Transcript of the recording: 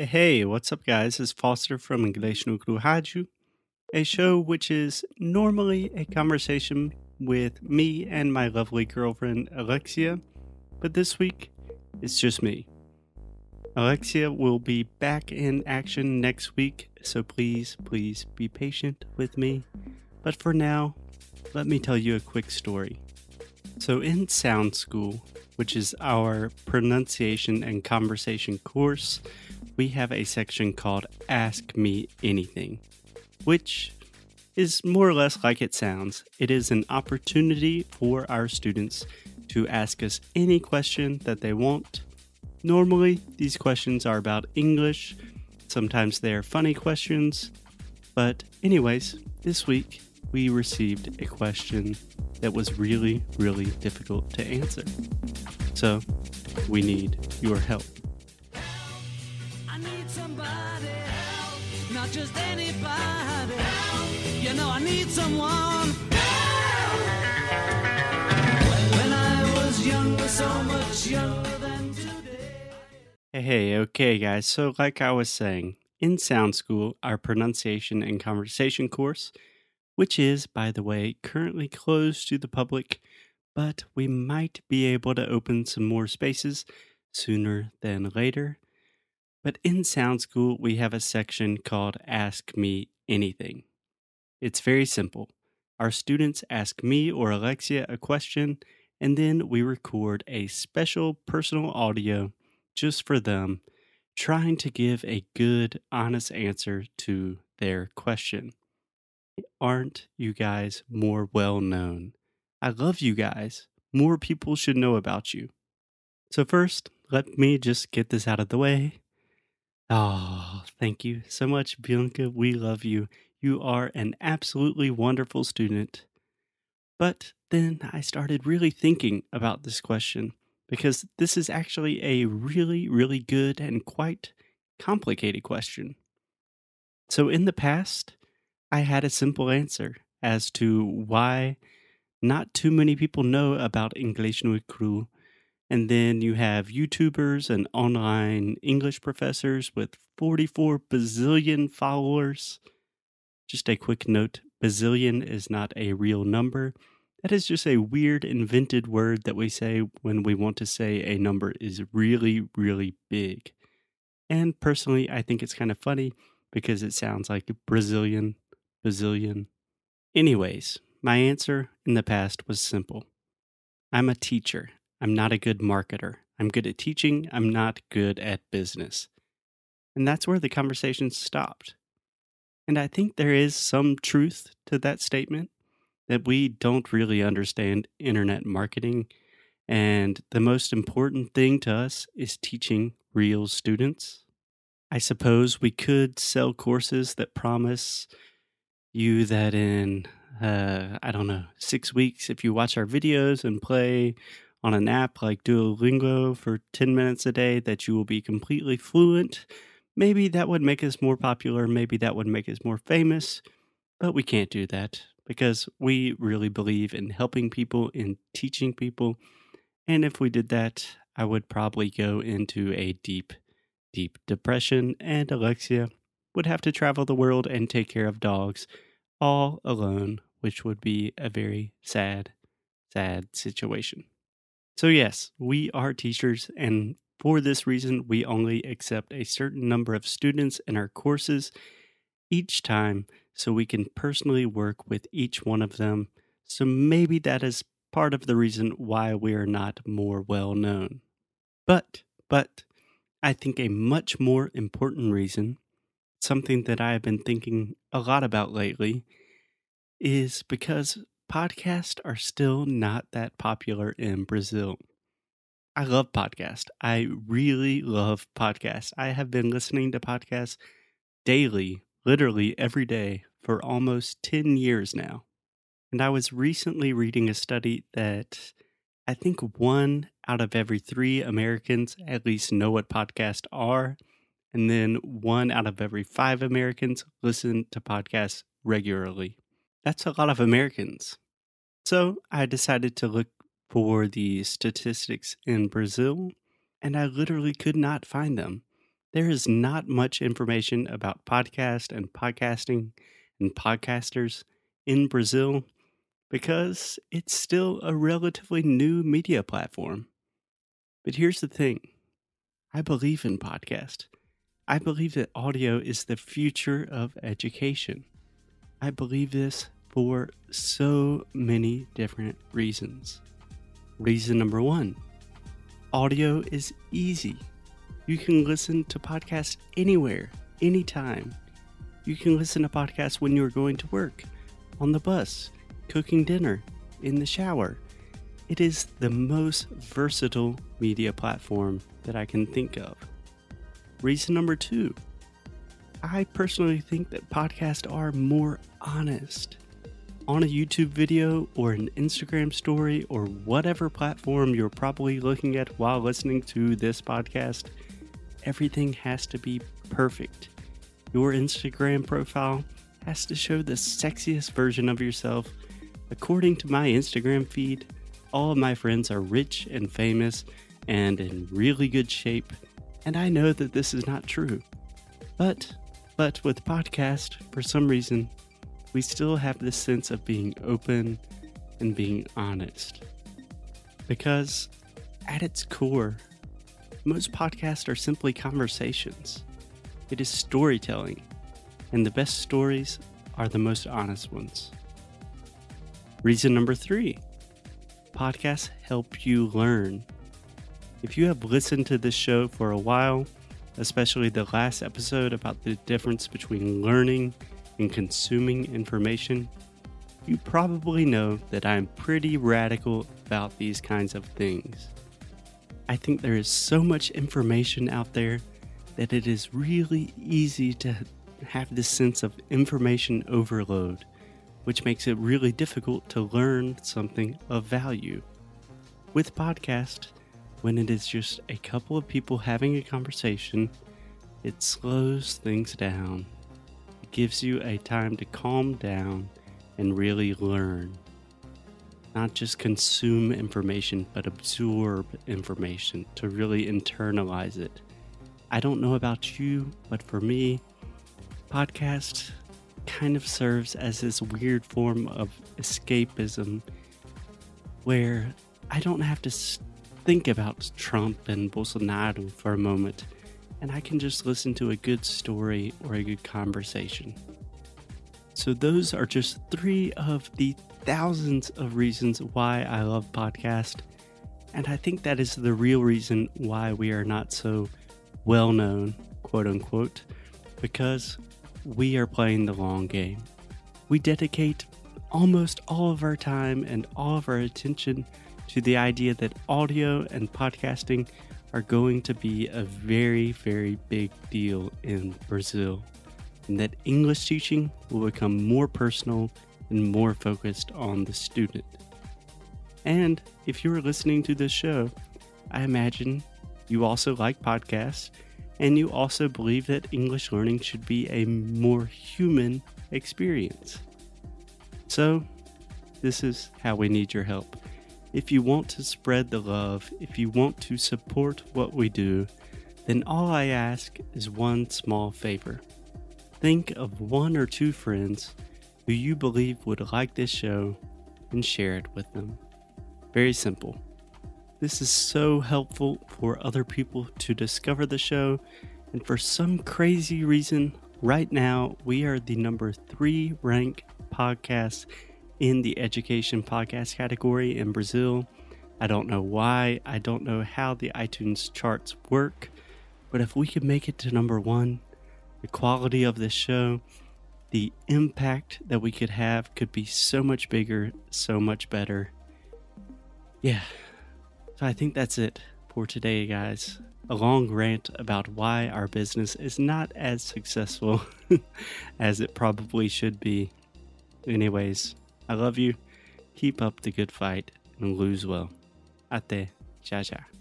Hey, what's up, guys? It's Foster from English no Cru a show which is normally a conversation with me and my lovely girlfriend Alexia, but this week it's just me. Alexia will be back in action next week, so please, please be patient with me. But for now, let me tell you a quick story. So, in Sound School, which is our pronunciation and conversation course, we have a section called Ask Me Anything, which is more or less like it sounds. It is an opportunity for our students to ask us any question that they want. Normally, these questions are about English, sometimes they're funny questions. But, anyways, this week we received a question that was really, really difficult to answer. So, we need your help. Not just anybody help. You know I need someone help. When I was younger, so much younger than today. Hey, hey, okay, guys. So, like I was saying, in Sound School, our pronunciation and conversation course, which is, by the way, currently closed to the public, but we might be able to open some more spaces sooner than later. But in Sound School, we have a section called Ask Me Anything. It's very simple. Our students ask me or Alexia a question, and then we record a special personal audio just for them, trying to give a good, honest answer to their question. Aren't you guys more well known? I love you guys. More people should know about you. So, first, let me just get this out of the way. Oh, thank you so much, Bianca. We love you. You are an absolutely wonderful student. But then I started really thinking about this question because this is actually a really, really good and quite complicated question. So, in the past, I had a simple answer as to why not too many people know about English no Cru and then you have YouTubers and online English professors with 44 bazillion followers. Just a quick note bazillion is not a real number. That is just a weird invented word that we say when we want to say a number is really, really big. And personally, I think it's kind of funny because it sounds like Brazilian, bazillion. Anyways, my answer in the past was simple I'm a teacher I'm not a good marketer. I'm good at teaching. I'm not good at business. And that's where the conversation stopped. And I think there is some truth to that statement that we don't really understand internet marketing. And the most important thing to us is teaching real students. I suppose we could sell courses that promise you that in, uh, I don't know, six weeks, if you watch our videos and play on an app like Duolingo for 10 minutes a day that you will be completely fluent. Maybe that would make us more popular. Maybe that would make us more famous. But we can't do that because we really believe in helping people, in teaching people. And if we did that, I would probably go into a deep, deep depression, and Alexia would have to travel the world and take care of dogs all alone, which would be a very sad, sad situation. So, yes, we are teachers, and for this reason, we only accept a certain number of students in our courses each time so we can personally work with each one of them. So, maybe that is part of the reason why we are not more well known. But, but, I think a much more important reason, something that I have been thinking a lot about lately, is because podcasts are still not that popular in Brazil. I love podcasts. I really love podcasts. I have been listening to podcasts daily, literally every day, for almost 10 years now. And I was recently reading a study that I think one out of every three Americans at least know what podcasts are. And then one out of every five Americans listen to podcasts regularly. That's a lot of Americans. So I decided to look for the statistics in Brazil, and I literally could not find them. there is not much information about podcast and podcasting and podcasters in Brazil because it's still a relatively new media platform. But here's the thing I believe in podcast. I believe that audio is the future of education. I believe this for so many different reasons. Reason number one audio is easy. You can listen to podcasts anywhere, anytime. You can listen to podcasts when you're going to work, on the bus, cooking dinner, in the shower. It is the most versatile media platform that I can think of. Reason number two I personally think that podcasts are more honest. On a YouTube video or an Instagram story or whatever platform you're probably looking at while listening to this podcast, everything has to be perfect. Your Instagram profile has to show the sexiest version of yourself. According to my Instagram feed, all of my friends are rich and famous and in really good shape, and I know that this is not true. But but with podcast, for some reason, we still have this sense of being open and being honest. Because at its core, most podcasts are simply conversations. It is storytelling, and the best stories are the most honest ones. Reason number three podcasts help you learn. If you have listened to this show for a while, especially the last episode about the difference between learning and consuming information, you probably know that I'm pretty radical about these kinds of things. I think there is so much information out there that it is really easy to have this sense of information overload, which makes it really difficult to learn something of value. With podcast, when it is just a couple of people having a conversation, it slows things down. Gives you a time to calm down and really learn. Not just consume information, but absorb information to really internalize it. I don't know about you, but for me, podcast kind of serves as this weird form of escapism where I don't have to think about Trump and Bolsonaro for a moment, and I can just listen to a good story or a good conversation. So, those are just three of the thousands of reasons why I love podcast. And I think that is the real reason why we are not so well known, quote unquote, because we are playing the long game. We dedicate almost all of our time and all of our attention to the idea that audio and podcasting are going to be a very, very big deal in Brazil, and that English teaching will become more personal and more focused on the student. And if you are listening to this show, I imagine you also like podcasts and you also believe that English learning should be a more human experience. So, this is how we need your help. If you want to spread the love, if you want to support what we do, then all I ask is one small favor. Think of one or two friends who you believe would like this show and share it with them. Very simple. This is so helpful for other people to discover the show, and for some crazy reason, right now we are the number three ranked podcast in the education podcast category in Brazil. I don't know why, I don't know how the iTunes charts work, but if we could make it to number one, the quality of this show, the impact that we could have could be so much bigger, so much better. Yeah. So I think that's it for today, guys. A long rant about why our business is not as successful as it probably should be. Anyways, I love you. Keep up the good fight and lose well. Até. Tchau, tchau.